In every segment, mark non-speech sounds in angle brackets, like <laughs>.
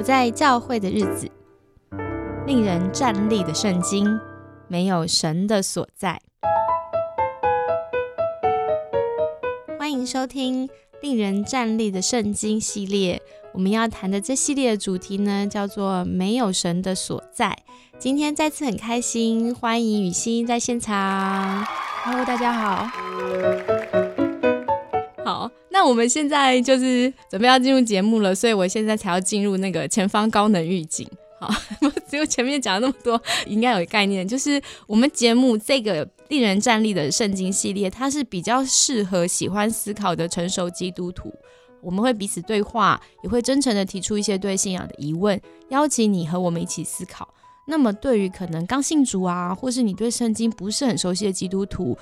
不在教会的日子，令人站立的圣经，没有神的所在。欢迎收听《令人站立的圣经》系列。我们要谈的这系列的主题呢，叫做“没有神的所在”。今天再次很开心，欢迎雨欣在现场。Hello，大家好。好，那我们现在就是准备要进入节目了，所以我现在才要进入那个前方高能预警。好，<laughs> 只有前面讲了那么多，应该有概念，就是我们节目这个令人站立的圣经系列，它是比较适合喜欢思考的成熟基督徒。我们会彼此对话，也会真诚的提出一些对信仰的疑问，邀请你和我们一起思考。那么，对于可能刚信主啊，或是你对圣经不是很熟悉的基督徒，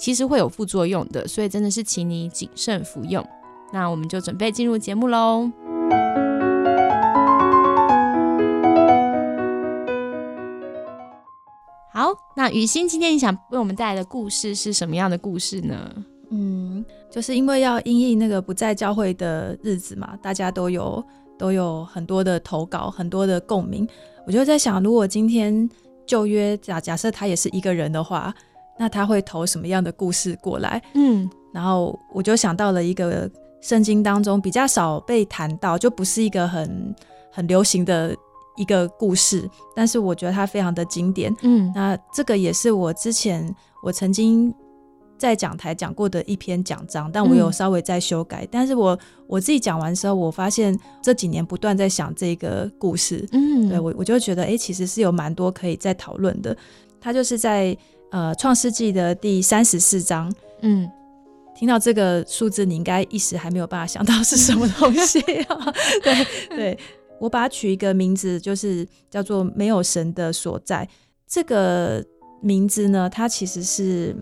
其实会有副作用的，所以真的是请你谨慎服用。那我们就准备进入节目喽。好，那雨欣，今天你想为我们带来的故事是什么样的故事呢？嗯，就是因为要因应那个不在教会的日子嘛，大家都有都有很多的投稿，很多的共鸣。我就在想，如果今天旧约假假设他也是一个人的话，那他会投什么样的故事过来？嗯，然后我就想到了一个圣经当中比较少被谈到，就不是一个很很流行的一个故事，但是我觉得它非常的经典。嗯，那这个也是我之前我曾经。在讲台讲过的一篇讲章，但我有稍微在修改。但是我我自己讲完之后，我发现这几年不断在想这个故事，嗯，对我我就觉得，哎，其实是有蛮多可以再讨论的。他就是在呃创世纪的第三十四章，嗯，听到这个数字，你应该一时还没有办法想到是什么东西。<laughs> 对对，我把它取一个名字，就是叫做“没有神的所在”。这个名字呢，它其实是。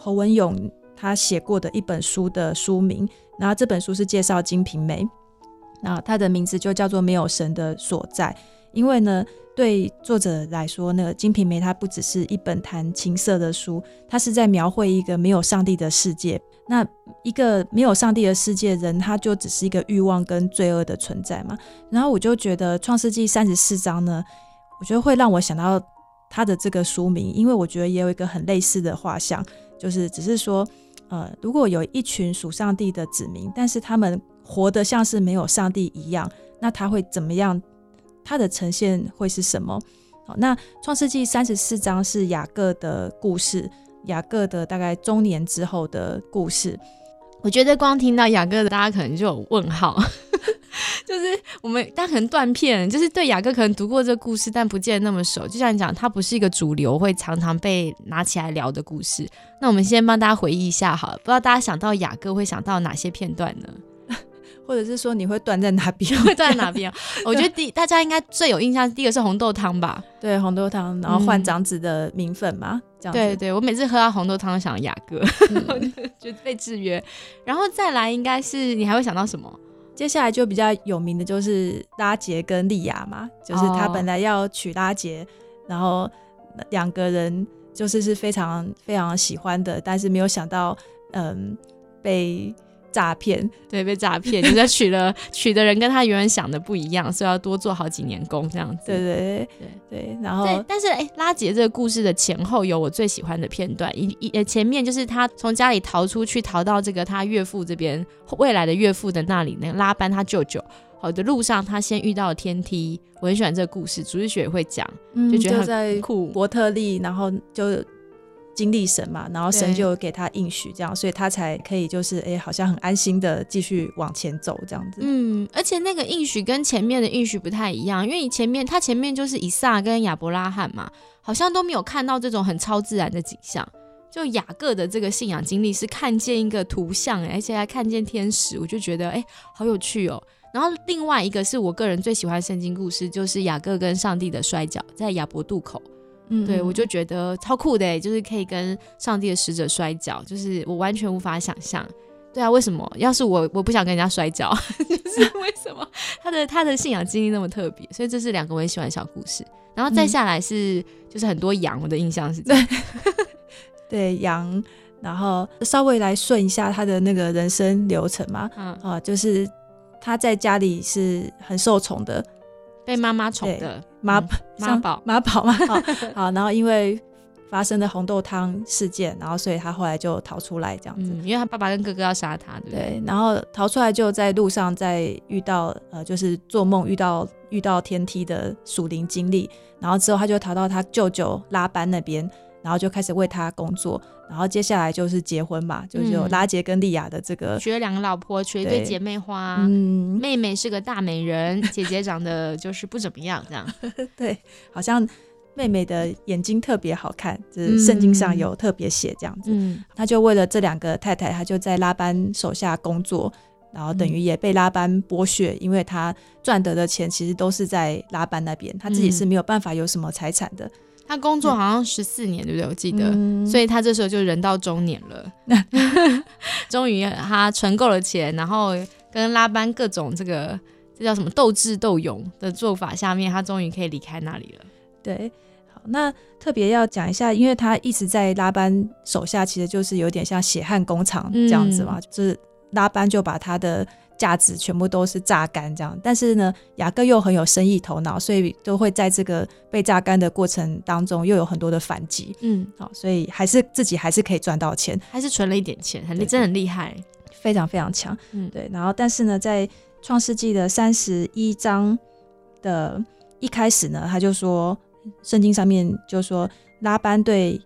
侯文勇他写过的一本书的书名，然后这本书是介绍《金瓶梅》，那它的名字就叫做《没有神的所在》。因为呢，对作者来说，那个《金瓶梅》它不只是一本谈情色的书，它是在描绘一个没有上帝的世界。那一个没有上帝的世界，人他就只是一个欲望跟罪恶的存在嘛。然后我就觉得《创世纪》三十四章呢，我觉得会让我想到他的这个书名，因为我觉得也有一个很类似的画像。就是只是说，呃，如果有一群属上帝的子民，但是他们活得像是没有上帝一样，那他会怎么样？它的呈现会是什么？好，那创世纪三十四章是雅各的故事，雅各的大概中年之后的故事。我觉得光听到雅各的，大家可能就有问号。<laughs> 就是我们，但可能断片，就是对雅各可能读过这个故事，但不见得那么熟。就像你讲，它不是一个主流会常常被拿起来聊的故事。那我们先帮大家回忆一下，好，了，不知道大家想到雅各会想到哪些片段呢？或者是说你会断在哪边？<laughs> 会断在哪边？<laughs> 我觉得第大家应该最有印象，第一个是红豆汤吧？对，红豆汤，然后换长子的名分嘛，这样。对对，我每次喝到红豆汤，想雅各，<laughs> 就被制约。然后再来，应该是你还会想到什么？接下来就比较有名的就是拉杰跟莉亚嘛，就是他本来要娶拉杰，然后两个人就是是非常非常喜欢的，但是没有想到，嗯，被。诈骗，对，被诈骗，就是娶了娶的人跟他原本想的不一样，所以要多做好几年工这样子。对对对对对。然后，但是哎，拉杰这个故事的前后有我最喜欢的片段，一一前面就是他从家里逃出去，逃到这个他岳父这边未来的岳父的那里，那拉班他舅舅好的路上，他先遇到了天梯。我很喜欢这个故事，主日学也会讲，就觉得很酷。伯特利，然后就。经历神嘛，然后神就给他应许，这样，所以他才可以就是哎，好像很安心的继续往前走这样子。嗯，而且那个应许跟前面的应许不太一样，因为前面他前面就是以撒跟亚伯拉罕嘛，好像都没有看到这种很超自然的景象。就雅各的这个信仰经历是看见一个图像，而且还看见天使，我就觉得哎，好有趣哦。然后另外一个是我个人最喜欢圣经故事，就是雅各跟上帝的摔跤，在亚伯渡口。嗯，对我就觉得超酷的，就是可以跟上帝的使者摔跤，就是我完全无法想象。对啊，为什么？要是我我不想跟人家摔跤，<laughs> 就是 <laughs> 为什么？他的他的信仰经历那么特别，所以这是两个我很喜欢的小故事。然后再下来是就是很多羊，我的印象是这样。<laughs> 对羊，然后稍微来顺一下他的那个人生流程嘛。嗯啊，就是他在家里是很受宠的。被妈妈宠的妈嗯妈宝妈宝嘛，好，<laughs> 好，然后因为发生的红豆汤事件，然后所以他后来就逃出来这样子。嗯，因为他爸爸跟哥哥要杀他，对对？对，然后逃出来就在路上在遇到呃，就是做梦遇到遇到天梯的属灵经历，然后之后他就逃到他舅舅拉班那边，然后就开始为他工作，然后接下来就是结婚嘛，就是有嗯拉杰跟莉亚的这个，娶了两个老婆，娶了一对对姐妹花。嗯，妹妹是个大美人，姐姐长得就是不怎么样，这样。<laughs> 对，好像妹妹的眼睛特别好看，就是圣经上有特别写这样子。嗯，他就为了这两个太太，他就在拉班手下工作，然后等嗯于也被拉班剥削，因为他赚得的钱其实都是在拉班那边，他自己是嗯没有办法有什么财产的。他工作好像十四年，对不对？我记得。嗯所以他这时候就人到中年了，<laughs> 终于他存够了钱，然后跟拉班各种这个这叫什么斗智斗勇的做法下面，他终于可以离开那里了。对，好，那特别要讲一下，因为他一直在拉班手下，其实就是有点像血汗工厂这样子嘛，就是拉班就把他的价值全部都是榨干这样。但是呢，雅各又很有生意头脑，所以都会在这个被榨干的过程当中，又有很多的反击。嗯，好，所以还是自己还是可以赚到钱，还是存了一点钱，很对真的很厉害。非常非常强。嗯，对，然后但是呢，在创世纪的三十一章的一开始呢，他就说，圣经上面就说拉班对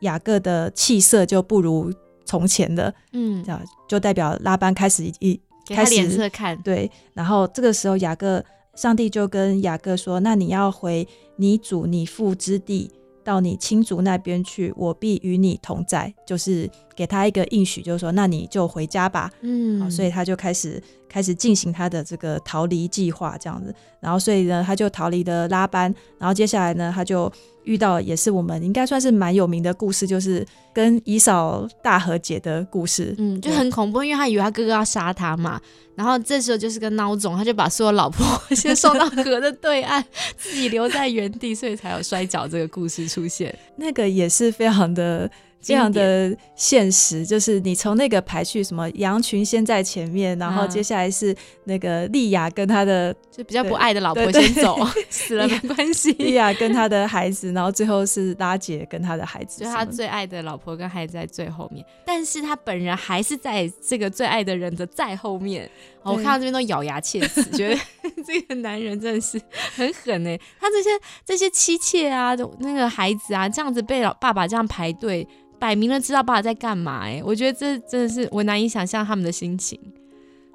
雅各的气色就不如从前了，嗯这，样就代表拉班开始一给他开始脸色看。对，然后这个时候雅各，上帝就跟雅各说：“那你要回你主你父之地，到你亲族那边去，我必与你同在。”就是给他一个应许，就是说，那你就回家吧。嗯，好，所以他就开始开始进行他的这个逃离计划，这样子。然后，所以呢，他就逃离了拉班。然后接下来呢，他就遇到也是我们应该算是蛮有名的故事，就是跟以扫大和解的故事。嗯，就很恐怖，因为他以为他哥哥要杀他嘛，然后这时候就是个孬种，他就把所有老婆先送到河的对岸，自己留在原地，所以才有摔跤这个故事出现。<laughs> 那个也是非常的。非常的现实，就是你从那个排序，什么羊群先在前面，然后嗯接下来是那个莉亚跟他的就比较不爱的老婆先走，<laughs> 死了没关莉系。亚跟他的孩子，然后最后是拉姐跟他的孩子就他最爱的老婆跟孩子在最后面，但是他本人还是在这个最爱的人的在后面。哦我看到这边都咬牙切齿，<laughs> 觉得 <laughs> 这个男人真的是很狠哎、他这些这些妻妾啊，那个孩子啊，这样子被老爸爸这样排队，摆明了知道爸爸在干嘛哎、我觉得这真的是我难以想象他们的心情。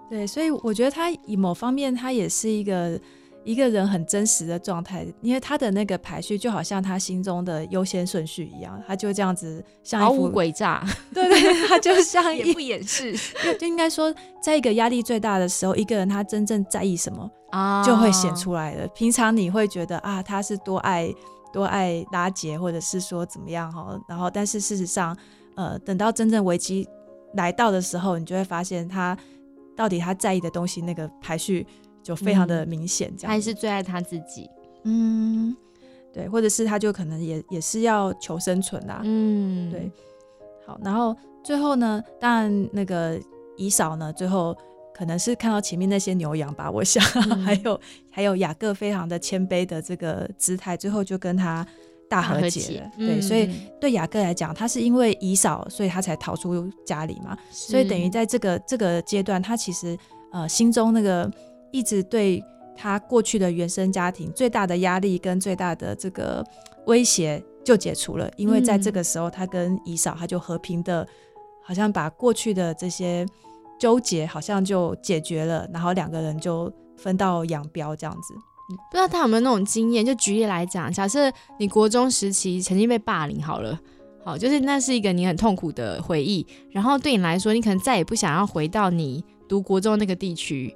对，所以我觉得他以某方面，他也是一个一个人很真实的状态，因为他的那个排序就好像他心中的优先顺序一样，他就这样子像毫无诡诈，<laughs> 对对，他就像 <laughs> 一也不掩饰。就 <laughs> 就应该说，在一个压力最大的时候，一个人他真正在意什么，啊。就会显出来了。平常你会觉得啊，他是多爱多爱拉杰，或者是说怎么样哈，然后但是事实上，呃，等到真正危机来到的时候，你就会发现他到底他在意的东西那个排序就非常的明显，这样还是最爱他自己。嗯，对，或者是他就可能也也是要求生存啦，嗯，对，好，然后最后呢，当然那个姨嫂呢，最后可能是看到前面那些牛羊吧，我想，嗯。<laughs> 还有还有雅各非常的谦卑的这个姿态，最后就跟他大和和解了。对，嗯所以对雅各来讲，他是因为姨嫂，所以他才逃出家里嘛，所以等于在这个这个阶段，他其实呃心中那个一直对他过去的原生家庭最大的压力跟最大的这个威胁就解除了，因为在这个时候，他跟姨嫂他就和平的，好像把过去的这些纠结好像就解决了，然后两个人就分道扬镳这样子。不知道他有没有那种经验？就举例来讲，假设你国中时期曾经被霸凌，好了，好，就是那是一个你很痛苦的回忆，然后对你来说，你可能再也不想要回到你读国中那个地区，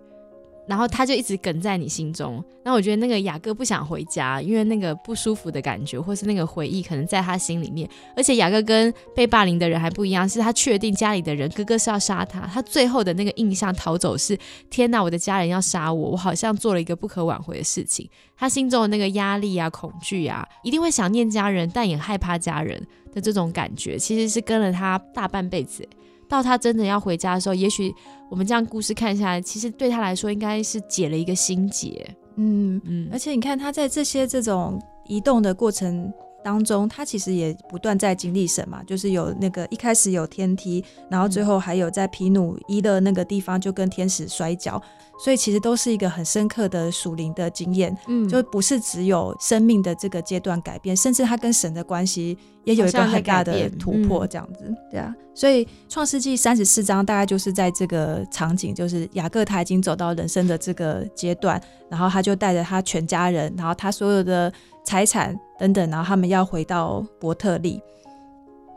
然后他就一直梗在你心中。那我觉得那个雅各不想回家，因为那个不舒服的感觉，或是那个回忆，可能在他心里面。而且雅各跟被霸凌的人还不一样，是他确定家里的人哥哥是要杀他，他最后的那个印象逃走是天哪，我的家人要杀我，我好像做了一个不可挽回的事情。他心中的那个压力啊、恐惧啊，一定会想念家人，但也害怕家人的这种感觉，其实是跟了他大半辈子。到他真的要回家的时候，也许我们这样故事看下来，其实对他来说应该是解了一个心结。嗯嗯，而且你看他在这些这种移动的过程。当中，他其实也不断在经历神嘛，就是有那个一开始有天梯，然后最后还有在皮努伊的那个地方就跟天使摔跤，所以其实都是一个很深刻的属灵的经验，嗯，就不是只有生命的这个阶段改变，甚至他跟神的关系也有一个很大的突破，这样子，对啊，所以创世纪三十四章大概就是在这个场景，就是雅各他已经走到人生的这个阶段，然后他就带着他全家人，然后他所有的。财产等等，然后他们要回到伯特利。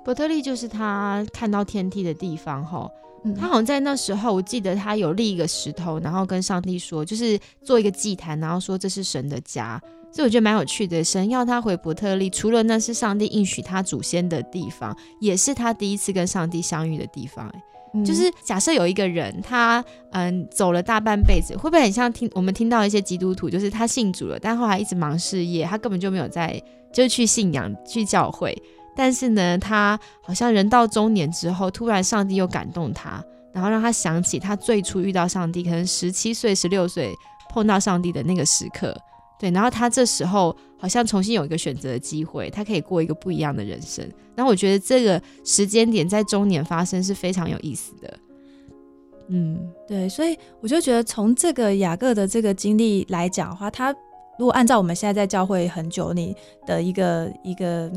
伯特利就是他看到天梯的地方，哈。他好像在那时候，我记得他有立一个石头，然后跟上帝说，就是做一个祭坛，然后说这是神的家。所以我觉得蛮有趣的。神要他回伯特利，除了那是上帝应许他祖先的地方，也是他第一次跟上帝相遇的地方。哎。就是假设有一个人，他嗯走了大半辈子，会不会很像听我们听到一些基督徒，就是他信主了，但后来一直忙事业，他根本就没有在就去信仰去教会。但是呢，他好像人到中年之后，突然上帝又感动他，然后让他想起他最初遇到上帝，可能十七岁、十六岁碰到上帝的那个时刻。对，然后他这时候好像重新有一个选择的机会，他可以过一个不一样的人生。然后我觉得这个时间点在中年发生是非常有意思的。嗯，对，所以我就觉得从这个雅各的这个经历来讲的话，他如果按照我们现在在教会很久你的一个一个。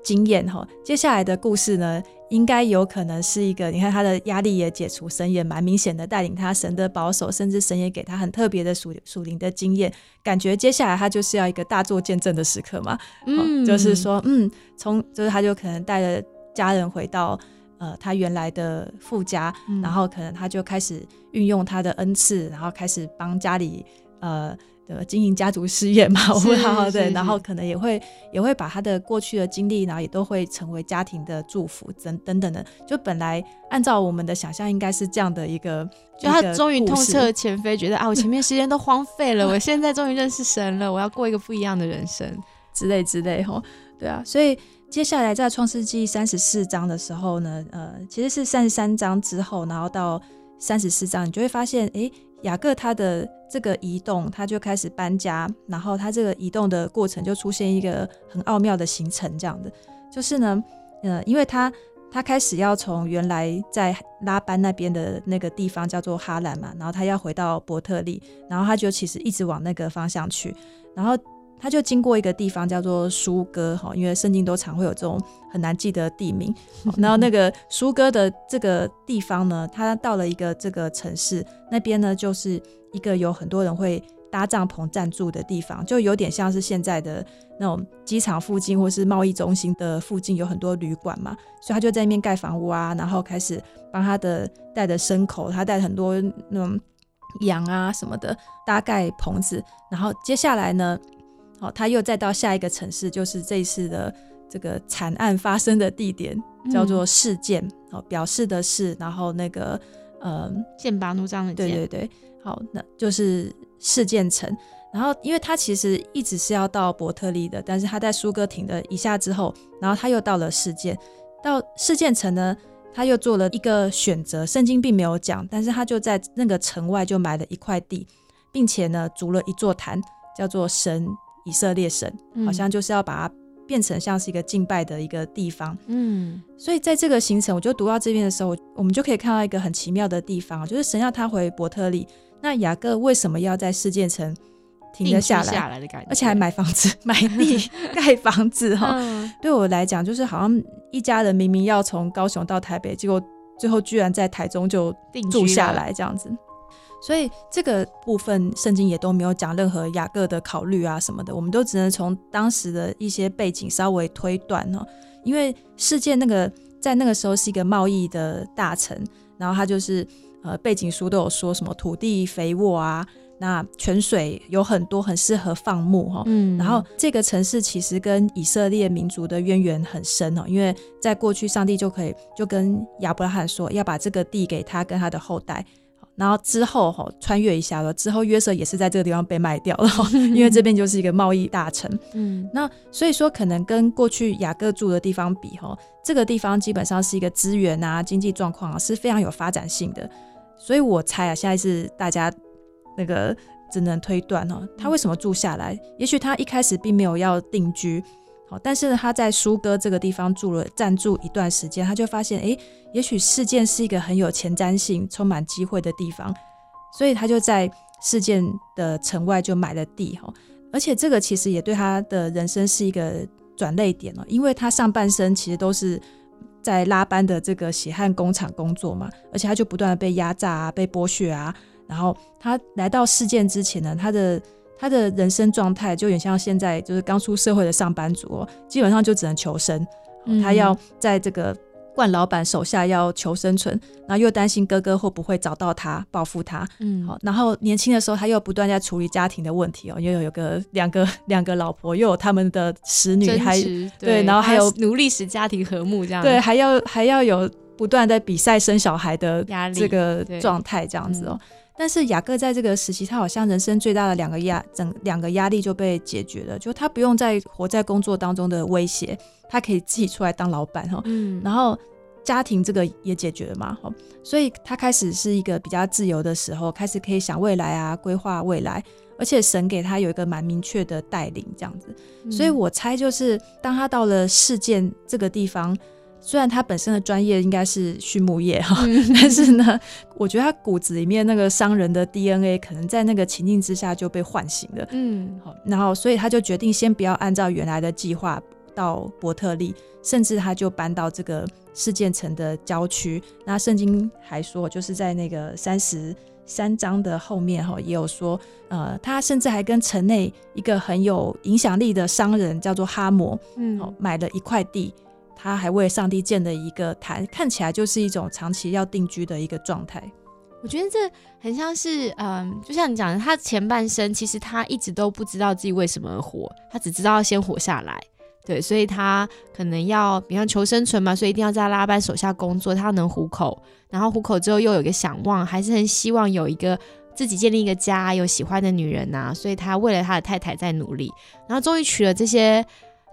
经验哈，接下来的故事呢，应该有可能是一个，你看他的压力也解除，神也蛮明显的带领他，神的保守，甚至神也给他很特别的属属灵的经验，感觉接下来他就是要一个大做见证的时刻嘛，嗯，就是说，嗯，从就是他就可能带着家人回到呃他原来的父家，然后可能他就开始运用他的恩赐，然后开始帮家里呃。的经营家族事业嘛，<laughs> 我会好好对，然后可能也会也会把他的过去的经历，然后也都会成为家庭的祝福，等等等的。就本来按照我们的想象，应该是这样的一个，就他终于痛彻前非，觉得啊，我前面时间都荒废了，<laughs> 我现在终于认识神了，我要过一个不一样的人生之类之类吼。对啊，所以接下来在创世纪三十四章的时候呢，呃，其实是三十三章之后，然后到三十四章，你就会发现，哎。雅各他的这个移动，他就开始搬家，然后他这个移动的过程就出现一个很奥妙的行程，这样的就是呢，呃，因为他他开始要从原来在拉班那边的那个地方叫做哈兰嘛，然后他要回到伯特利，然后他就其实一直往那个方向去，然后。他就经过一个地方叫做苏哥哈，因为圣经都常会有这种很难记得地名。然后那个苏哥的这个地方呢，他到了一个这个城市那边呢，就是一个有很多人会搭帐篷暂住的地方，就有点像是现在的那种机场附近或是贸易中心的附近有很多旅馆嘛，所以他就在那边盖房屋啊，然后开始帮他的带的牲口，他带很多那种羊啊什么的搭盖棚子，然后接下来呢。<laughs> 好，他又再到下一个城市，就是这一次的这个惨案发生的地点，叫做事件。好，表示的是，然后那个呃，剑拔弩张的对对对，好，那就是事件城。然后，因为他其实一直是要到伯特利的，但是他在苏格停了一下之后，然后他又到了事件。到事件城呢，他又做了一个选择，圣经并没有讲，但是他就在那个城外就买了一块地，并且呢，筑了一座坛，叫做神。以色列神好像就是要把它变成像是一个敬拜的一个地方，嗯，所以在这个行程，我就读到这边的时候，我们就可以看到一个很奇妙的地方，就是神要他回伯特利，那雅各为什么要在世界城停了下来，而且还买房子、<laughs> 买地、<laughs> 盖房子？哈，<laughs> 对我来讲，就是好像一家人明明要从高雄到台北，结果最后居然在台中就住下来这样子。所以这个部分圣经也都没有讲任何雅各的考虑啊什么的，我们都只能从当时的一些背景稍微推断呢。因为世界那个在那个时候是一个贸易的大城，然后他就是呃背景书都有说什么土地肥沃啊，那泉水有很多，很适合放牧哈。嗯，然后这个城市其实跟以色列民族的渊源很深哦，因为在过去上帝就可以就跟亚伯拉罕说要把这个地给他跟他的后代。然后之后哈穿越一下了，之后约瑟也是在这个地方被卖掉了，<laughs> 因为这边就是一个贸易大城。嗯，那所以说可能跟过去雅各住的地方比哈，这个地方基本上是一个资源啊、经济状况啊是非常有发展性的。所以我猜啊，现在是大家那个只能推断哦，他为什么住下来？也许他一开始并没有要定居，好，但是呢，他在苏哥这个地方住了暂住一段时间，他就发现，哎，也许事件是一个很有前瞻性、充满机会的地方，所以他就在事件的城外就买了地哈，而且这个其实也对他的人生是一个转泪点哦，因为他上半生其实都是在拉班的这个血汗工厂工作嘛，而且他就不断的被压榨啊，被剥削啊。然后他来到事件之前呢，他的他的人生状态就有点像现在就是刚出社会的上班族，哦基本上就只能求生。他要在这个冠老板手下要求生存，然后又担心哥哥会不会找到他报复他。嗯，好，然后年轻的时候他又不断在处理家庭的问题哦，又有有个两个 <laughs> 两个老婆，又有他们的使女，还对，然后还有努力使家庭和睦这样。对，还要还要有不断在比赛生小孩的这个状态这样子哦。但是雅各在这个时期，他好像人生最大的两个压，整两个压力就被解决了，就他不用再活在工作当中的威胁，他可以自己出来当老板哈，嗯，然后家庭这个也解决了嘛，哈，所以他开始是一个比较自由的时候，开始可以想未来啊，规划未来，而且神给他有一个蛮明确的带领这样子，所以我猜就是当他到了事件这个地方。虽然他本身的专业应该是畜牧业哈，<laughs> 但是呢，我觉得他骨子里面那个商人的 DNA 可能在那个情境之下就被唤醒了。嗯，好，然后所以他就决定先不要按照原来的计划到伯特利，甚至他就搬到这个事件城的郊区。那圣经还说，就是在那个三十三章的后面哈，也有说，呃，他甚至还跟城内一个很有影响力的商人叫做哈摩，嗯，买了一块地。他还为上帝建了一个坛，看起来就是一种长期要定居的一个状态。我觉得这很像是，嗯，就像你讲的，他前半生其实他一直都不知道自己为什么而活，他只知道先活下来。对，所以他可能要，比方求生存嘛，所以一定要在拉班手下工作，他能糊口，然后糊口之后又有一个想望，还是很希望有一个自己建立一个家，有喜欢的女人呐，所以他为了他的太太在努力，然后终于娶了这些。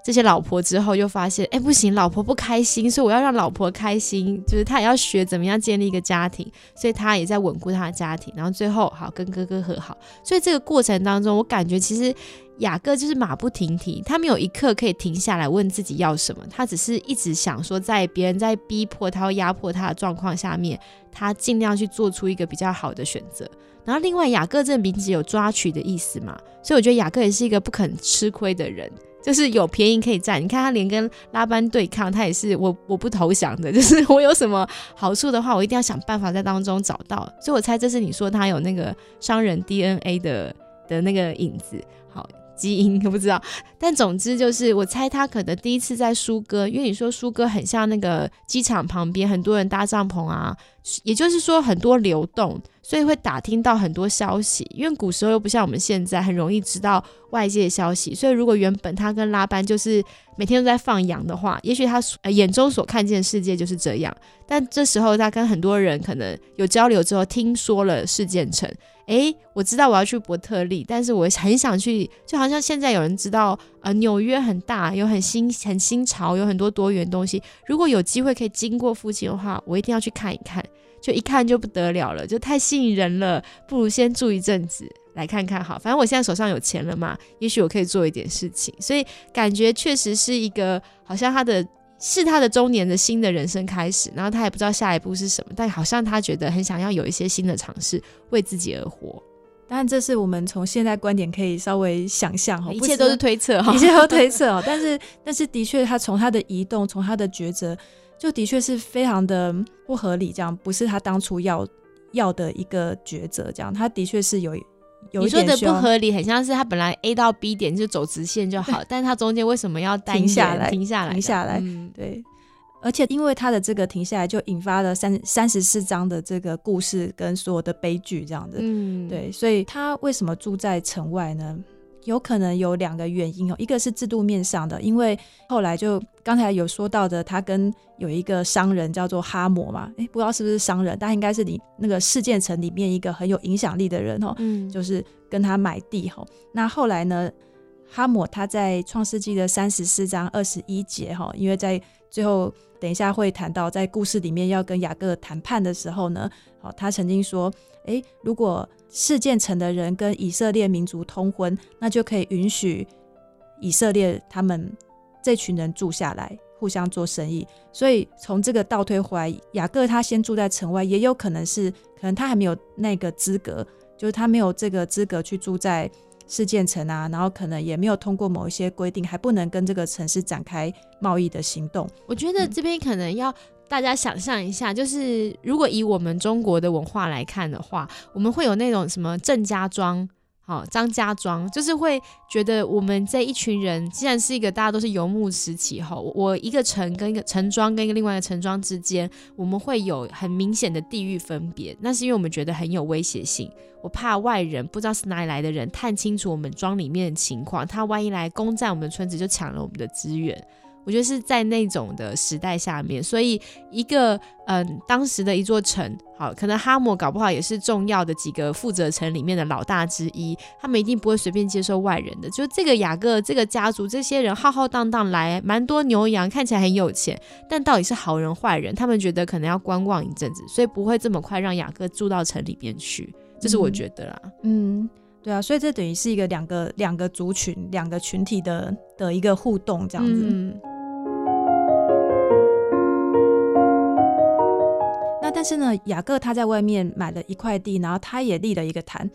这些老婆之后又发现，哎，不行，老婆不开心，所以我要让老婆开心，就是他也要学怎么样建立一个家庭，所以他也在稳固他的家庭，然后最后好跟哥哥和好。所以这个过程当中，我感觉其实雅各就是马不停蹄，他没有一刻可以停下来问自己要什么，他只是一直想说，在别人在逼迫他、压迫他的状况下面，他尽量去做出一个比较好的选择。然后另外，雅各这个名字有抓取的意思嘛，所以我觉得雅各也是一个不肯吃亏的人。就是有便宜可以占，你看他连跟拉班对抗，他也是我我不投降的。<laughs> 就是我有什么好处的话，我一定要想办法在当中找到。所以我猜这是你说他有那个商人 DNA 的的那个影子，好基因我不知道。但总之就是，我猜他可能第一次在苏哥，因为你说苏哥很像那个机场旁边，很多人搭帐篷啊，也就是说很多流动。所以会打听到很多消息，因为古时候又不像我们现在很容易知道外界消息。所以如果原本他跟拉班就是每天都在放羊的话，也许他眼中所看见的世界就是这样。但这时候他跟很多人可能有交流之后，听说了事件城，诶，我知道我要去伯特利，但是我很想去，就好像现在有人知道，呃，纽约很大，有很新很新潮，有很多多元东西。如果有机会可以经过附近的话，我一定要去看一看。就一看就不得了了，就太吸引人了，不如先住一阵子来看看好。反正我现在手上有钱了嘛，也许我可以做一点事情，所以感觉确实是一个好像他的是他的中年的新的人生开始，然后他也不知道下一步是什么，但好像他觉得很想要有一些新的尝试，为自己而活。当然，这是我们从现在观点可以稍微想象哈，一切都是推测哈，一切都推测哦。但是，<laughs> 但是的确，他从他的移动，从他的抉择。就的确是非常的不合理，这样不是他当初要要的一个抉择，这样他的确是有有你说的不合理，很像是他本来 A 到 B 点就走直线就好，<laughs> 但是他中间为什么要停下来？停下来，停下来，对。而且因为他的这个停下来，就引发了三三十四章的这个故事跟所有的悲剧这样的，嗯，对。所以他为什么住在城外呢？有可能有两个原因哦，一个是制度面上的，因为后来就刚才有说到的，他跟有一个商人叫做哈摩嘛，诶，不知道是不是商人，但应该是你那个事件城里面一个很有影响力的人哦，嗯，就是跟他买地哈。那后来呢，哈摩他在创世纪的三十四章二十一节哈，因为在最后等一下会谈到，在故事里面要跟雅各谈判的时候呢，好，他曾经说，诶，如果事件城的人跟以色列民族通婚，那就可以允许以色列他们这群人住下来，互相做生意。所以从这个倒推回来，雅各他先住在城外，也有可能是，可能他还没有那个资格，就是他没有这个资格去住在。事件城啊，然后可能也没有通过某一些规定，还不能跟这个城市展开贸易的行动。我觉得这边可能要大家想象一下，就是如果以我们中国的文化来看的话，我们会有那种什么郑家庄。好，张家庄就是会觉得我们这一群人，既然是一个大家都是游牧时期后，我一个城跟一个城庄跟一个另外一个城庄之间，我们会有很明显的地域分别。那是因为我们觉得很有威胁性，我怕外人不知道是哪里来的人探清楚我们庄里面的情况，他万一来攻占我们的村子，就抢了我们的资源。我觉得是在那种的时代下面，所以一个嗯，当时的一座城，好，可能哈姆搞不好也是重要的几个负责城里面的老大之一，他们一定不会随便接受外人的。就这个雅各这个家族，这些人浩浩荡荡来，蛮多牛羊，看起来很有钱，但到底是好人坏人，他们觉得可能要观望一阵子，所以不会这么快让雅各住到城里边去，这是我觉得啦。嗯，对啊，所以这等于是一个两个两个族群、两个群体的的一个互动，这样子。但是呢，雅各他在外面买了一块地，然后他也立了一个坛，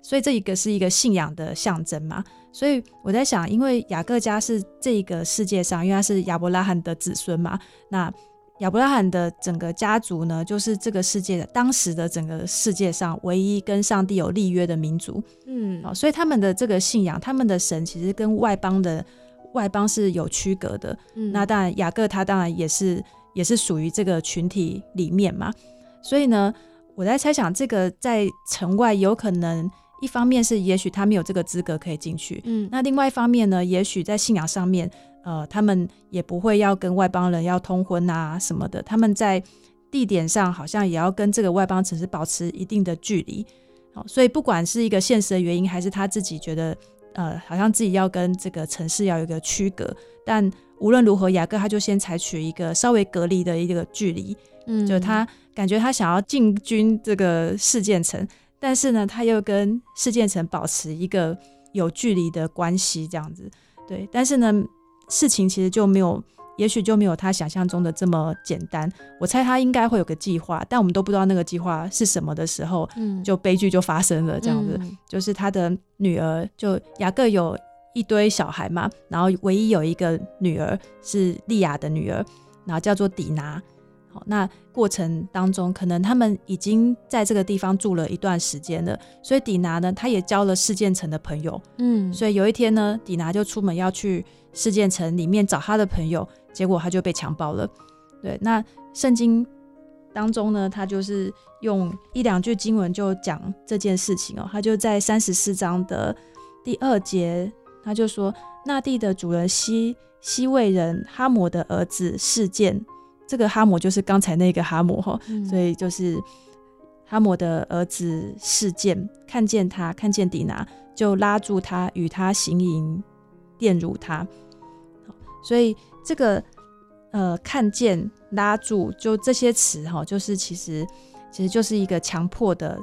所以这一个是一个信仰的象征嘛。所以我在想，因为雅各家是这个世界上，因为他是亚伯拉罕的子孙嘛，那亚伯拉罕的整个家族呢，就是这个世界的当时的整个世界上唯一跟上帝有立约的民族。嗯，哦，所以他们的这个信仰，他们的神其实跟外邦的外邦是有区隔的。嗯，那当然雅各他当然也是。也是属于这个群体里面嘛，所以呢，我在猜想，这个在城外有可能，一方面是也许他没有这个资格可以进去，嗯，那另外一方面呢，也许在信仰上面，呃，他们也不会要跟外邦人要通婚啊什么的，他们在地点上好像也要跟这个外邦城市保持一定的距离，好，所以不管是一个现实的原因，还是他自己觉得，呃，好像自己要跟这个城市要有一个区隔，但。无论如何，雅各他就先采取一个稍微隔离的一个距离，嗯，就他感觉他想要进军这个事件城，但是呢，他又跟事件城保持一个有距离的关系，这样子，对。但是呢，事情其实就没有，也许就没有他想象中的这么简单。我猜他应该会有个计划，但我们都不知道那个计划是什么的时候，嗯，就悲剧就发生了，这样子，就是他的女儿，就雅各有。一堆小孩嘛，然后唯一有一个女儿是莉亚的女儿，然后叫做底拿。好，那过程当中，可能他们已经在这个地方住了一段时间了，所以底拿呢，他也交了事件城的朋友。嗯，所以有一天呢，底拿就出门要去事件城里面找他的朋友，结果他就被强暴了。对，那圣经当中呢，他就是用一两句经文就讲这件事情哦，他就在三十四章的第二节。他就说，那地的主人西西魏人哈姆的儿子事件，这个哈姆就是刚才那个哈姆哈，所以就是哈摩的儿子事件，看见他，看见底拿，就拉住他，与他行淫，玷辱他。所以这个呃，看见、拉住，就这些词哈，就是其实其实就是一个强迫的、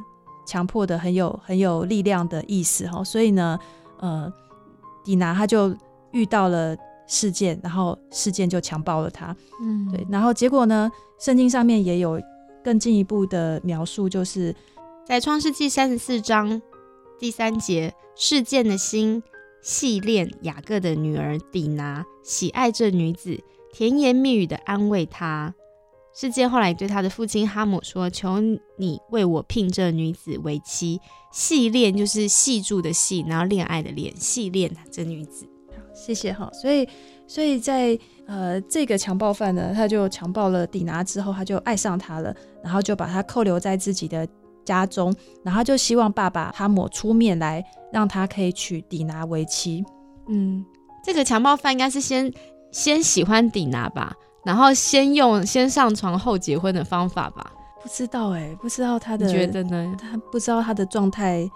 强迫的很有很有力量的意思哈。所以呢，呃。迪娜他就遇到了事件，然后事件就强暴了他。嗯，对。然后结果呢？圣经上面也有更进一步的描述，就是在创世纪三十四章第三节，事件的心细恋雅各的女儿底拿，喜爱这女子，甜言蜜语的安慰她。事件后来对他的父亲哈姆说：“求你为我聘这女子为妻。”细恋就是细住的细，然后恋爱的恋，细恋这女子。好谢谢哈。所以，所以在呃这个强暴犯呢，他就强暴了底拿之后，他就爱上她了，然后就把她扣留在自己的家中，然后就希望爸爸哈姆出面来让他可以娶底拿为妻。嗯，这个强暴犯应该是先先喜欢底拿吧。然后先用先上床后结婚的方法吧，不知道哎，不知道他的觉得呢？他不知道他的状态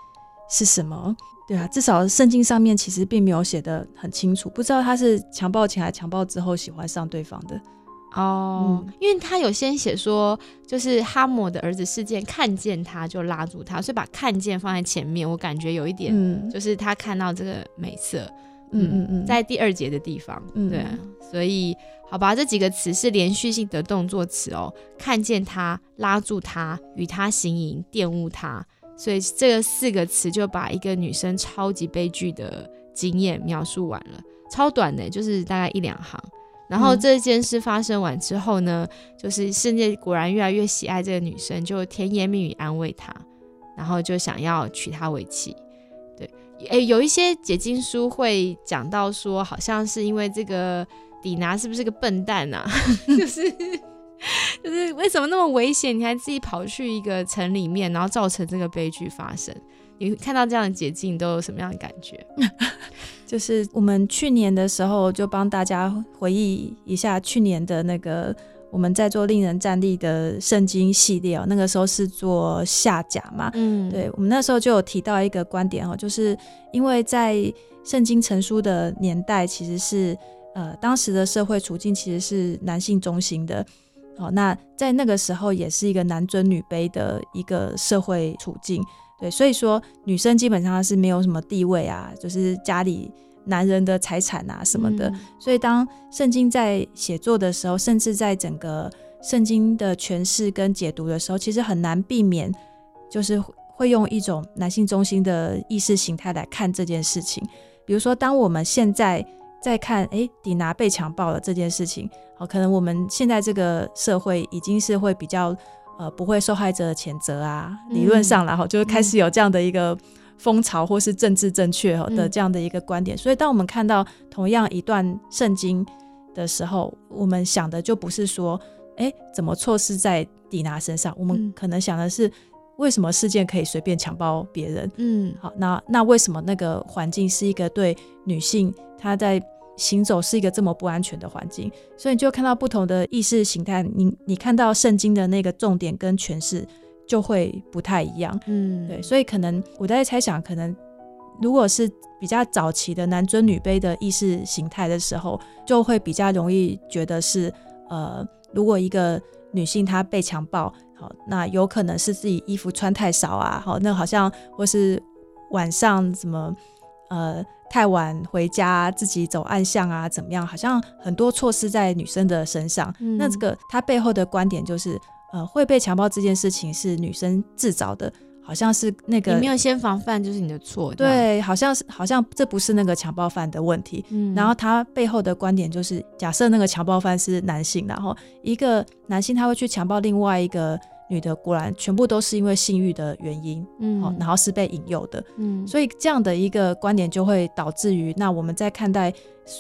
是什么，对啊，至少圣经上面其实并没有写的很清楚，不知道他是强暴前还强暴之后喜欢上对方的。哦，嗯。因为他有先写说，就是哈姆的儿子事件看见他就拉住他，所以把看见放在前面，我感觉有一点，嗯。就是他看到这个美色，嗯嗯嗯，在第二节的地方，嗯。对。啊，所以好吧，这几个词是连续性的动作词哦，看见他、拉住他、与他行淫、玷污他，所以这个四个词就把一个女生超级悲剧的经验描述完了，超短的，就是大概一两行。然后嗯这件事发生完之后呢，就是世界果然越来越喜爱这个女生，就甜言蜜语安慰她，然后就想要娶她为妻。对，诶，有一些解经书会讲到说，好像是因为这个底拿是不是个笨蛋啊？<laughs> 就是就是为什么那么危险，你还自己跑去一个城里面，然后造成这个悲剧发生？你看到这样的解禁，都有什么样的感觉？就是我们去年的时候就帮大家回忆一下去年的那个我们在做令人站立的圣经系列哦，那个时候是做下甲嘛，嗯，对我们那时候就有提到一个观点哦，就是因为在圣经成书的年代，其实是呃当时的社会处境其实是男性中心的。好、那在那个时候也是一个男尊女卑的一个社会处境，对，所以说女生基本上是没有什么地位啊，就是家里男人的财产啊什么的，嗯所以当圣经在写作的时候，甚至在整个圣经的诠释跟解读的时候，其实很难避免，就是会用一种男性中心的意识形态来看这件事情。比如说，当我们现在在看，诶，迪拿被强暴了这件事情，好，可能我们现在这个社会已经是会比较呃不会受害者的谴责啊，嗯理论上然后就会开始有这样的一个风潮或是政治正确哦的嗯这样的一个观点。所以，当我们看到同样一段圣经的时候，我们想的就不是说，哎，怎么错失在迪拿身上？我们嗯可能想的是，为什么事件可以随便强暴别人？嗯好，那那为什么那个环境是一个对女性她在行走是一个这么不安全的环境？所以你就看到不同的意识形态，你你看到圣经的那个重点跟诠释就会不太一样。嗯，对，所以可能我在猜想，可能如果是比较早期的男尊女卑的意识形态的时候，就会比较容易觉得是呃，如果一个女性她被强暴，好，那有可能是自己衣服穿太少啊，好，那好像或是晚上怎么呃太晚回家，自己走暗巷啊，怎么样？好像很多措施在女生的身上。嗯那这个他背后的观点就是，呃，会被强暴这件事情是女生自找的，好像是那个你没有先防范就是你的错，对，好像是好像这不是那个强暴犯的问题。嗯然后他背后的观点就是，假设那个强暴犯是男性，然后一个男性他会去强暴另外一个女的，果然全部都是因为性欲的原因，嗯哦，然后是被引诱的。嗯，所以这样的一个观点就会导致于，那我们在看待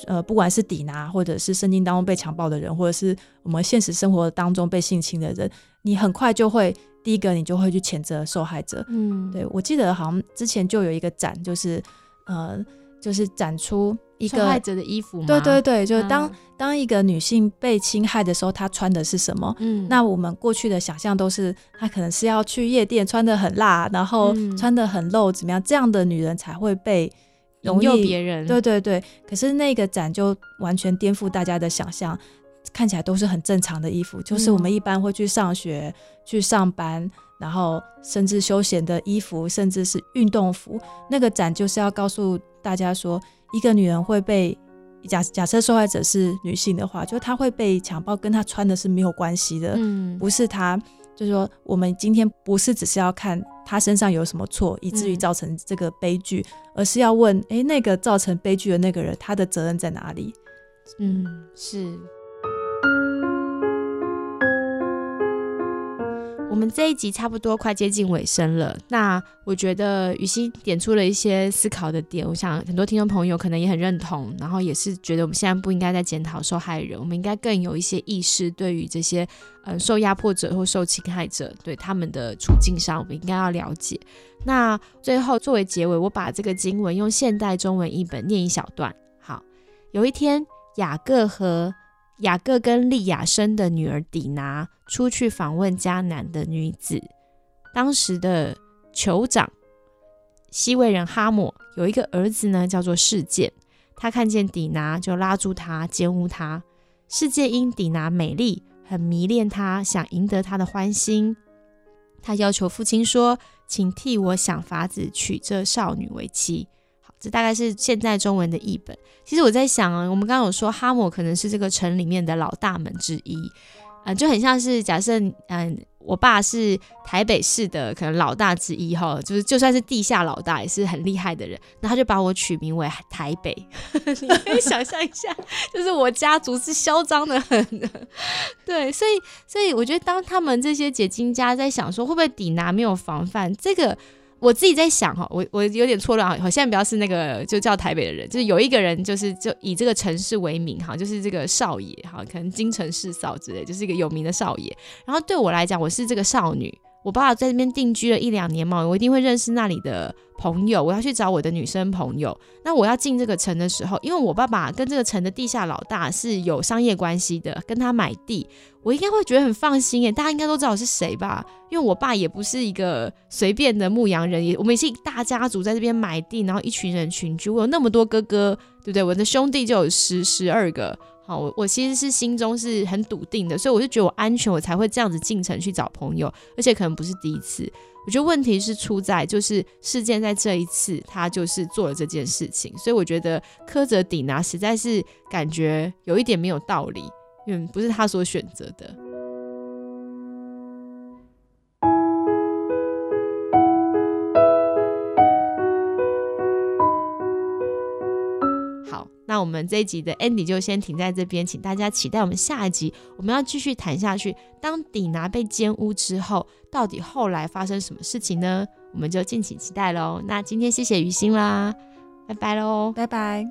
呃，不管是抵拿，或者是圣经当中被强暴的人，或者是我们现实生活当中被性侵的人，你很快就会第一个你就会去谴责受害者。嗯，对我记得好像之前就有一个展，就是呃，就是展出一个受害者的衣服吗？对对对，就是嗯当、当一个女性被侵害的时候，她穿的是什么？嗯，那我们过去的想象都是，她可能是要去夜店，穿的很辣，然后嗯穿的很露，怎么样？这样的女人才会被容易别人，对对对。可是那个展就完全颠覆大家的想象，看起来都是很正常的衣服，就是我们一般会去上学、去上班，然后甚至休闲的衣服，甚至是运动服。那个展就是要告诉大家说，一个女人会被假假设受害者是女性的话，就她会被强暴，跟她穿的是没有关系的，嗯，不是她。就是说，我们今天不是只是要看她身上有什么错，以至于嗯造成这个悲剧，而是要问：诶，那个造成悲剧的那个人，他的责任在哪里？嗯，是。我们这一集差不多快接近尾声了，那我觉得雨欣点出了一些思考的点，我想很多听众朋友可能也很认同，然后也是觉得我们现在不应该再检讨受害人，我们应该更有一些意识，对于这些呃受压迫者或受侵害者，对他们的处境上，我们应该要了解。那最后作为结尾，我把这个经文用现代中文译本念一小段。好，有一天，雅各和 <laughs> 雅各跟利亚生的女儿底拿出去访问迦南的女子。当时的酋长西魏人哈姆有一个儿子呢，叫做事件。他看见底拿，就拉住他，奸污他。世界因底拿美丽，很迷恋她，想赢得她的欢心。他要求父亲说：“请替我想法子娶这少女为妻。”这大概是现在中文的译本。其实我在想啊，我们刚刚有说哈姆可能是这个城里面的老大们之一。啊，就很像是假设，嗯，我爸是台北市的可能老大之一哈，就是就算是地下老大也是很厉害的人，那他就把我取名为台北。<laughs> 你可以想象一下，就是我家族是嚣张的很的，对，所以所以我觉得当他们这些解经家在想说会不会抵拿没有防范这个。我自己在想哈，我我有点错乱哈，现在不要是那个就叫台北的人，就是有一个人就是就以这个城市为名哈，就是这个少爷哈，可能京城四嫂之类，就是一个有名的少爷。然后对我来讲，我是这个少女。我爸爸在那边定居了一两年嘛，我一定会认识那里的朋友。我要去找我的女生朋友。那我要进这个城的时候，因为我爸爸跟这个城的地下老大是有商业关系的，跟他买地，我应该会觉得很放心耶。大家应该都知道我是谁吧？因为我爸也不是一个随便的牧羊人，也我们是一大家族在这边买地，然后一群人群居。我有那么多哥哥，对不对？我的兄弟就有十十二个。好，我我其实是心中是很笃定的，所以我就觉得我安全，我才会这样子进城去找朋友，而且可能不是第一次。我觉得问题是出在就是事件在这一次，他就是做了这件事情，所以我觉得苛责顶拿实在是感觉有一点没有道理，嗯不是他所选择的。那我们这一集的 Andy 就先停在这边，请大家期待我们下一集，我们要继续谈下去。当底拿被奸污之后，到底后来发生什么事情呢？我们就敬请期待喽。那今天谢谢于心啦，拜拜喽，拜拜。